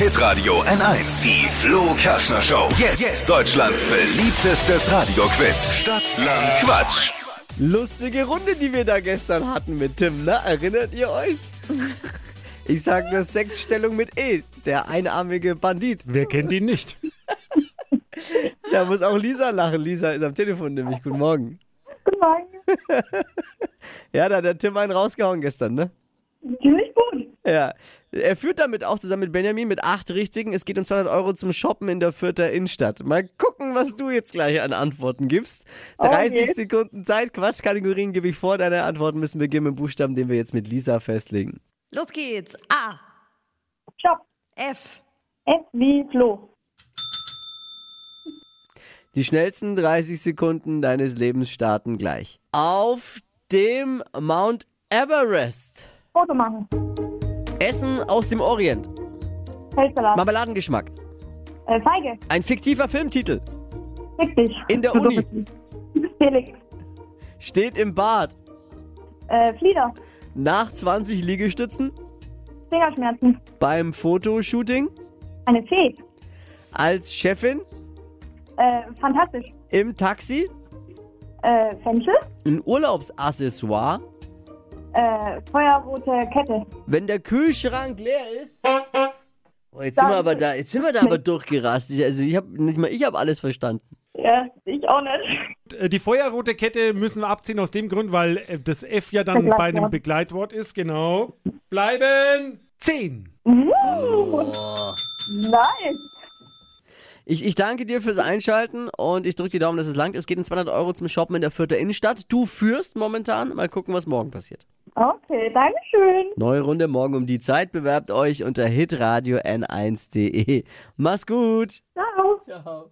Hitradio N1. Die Flo Kaschner Show. Jetzt, Deutschlands beliebtestes Radioquiz. Stadt, Land, Quatsch. Lustige Runde, die wir da gestern hatten mit Tim, ne? Erinnert ihr euch? Ich sag nur Sexstellung mit E, der einarmige Bandit. Wer kennt ihn nicht? Da muss auch Lisa lachen. Lisa ist am Telefon nämlich. Guten Morgen. Guten Morgen. Ja, da hat der Tim einen rausgehauen gestern, ne? Gut. Ja. Er führt damit auch zusammen mit Benjamin mit acht Richtigen. Es geht um 200 Euro zum Shoppen in der Fürther Innenstadt. Mal gucken, was du jetzt gleich an Antworten gibst. 30 Okay. Sekunden Zeit. Quatschkategorien gebe ich vor. Deine Antworten müssen beginnen mit dem Buchstaben, den wir jetzt mit Lisa festlegen. Los geht's. A. Shop. F. F wie Flo. Die schnellsten 30 Sekunden deines Lebens starten gleich. Auf dem Mount Everest. Foto machen. Essen aus dem Orient. Feldsalat. Marmeladengeschmack. Äh, Feige. Ein fiktiver Filmtitel. Dich. In der Uni. Felix. Steht im Bad. Äh, Flieder. Nach 20 Liegestützen. Fingerschmerzen. Beim Fotoshooting. Eine Fee. Als Chefin. Äh, fantastisch. Im Taxi. Äh, Fenchel. Ein Urlaubsaccessoire. Äh, feuerrote Kette. Wenn der Kühlschrank leer ist. Oh, jetzt sind wir aber da, jetzt sind wir da aber durchgerastet. Also ich habe nicht mal ich habe alles verstanden. Ja, ich auch nicht. Äh, Die feuerrote Kette müssen wir abziehen aus dem Grund, weil äh, das F ja dann Begleitwort. bei einem Begleitwort ist, genau. Bleiben 10. Nice. Ich, ich danke dir fürs Einschalten und ich drücke die Daumen, dass es langt. Es geht in 200 Euro zum Shoppen in der Fürther Innenstadt. Du führst momentan. Mal gucken, was morgen passiert. Okay, Dankeschön. Neue Runde morgen um die Zeit. Bewerbt euch unter hitradio n1.de. Mach's gut. Ciao. Ciao.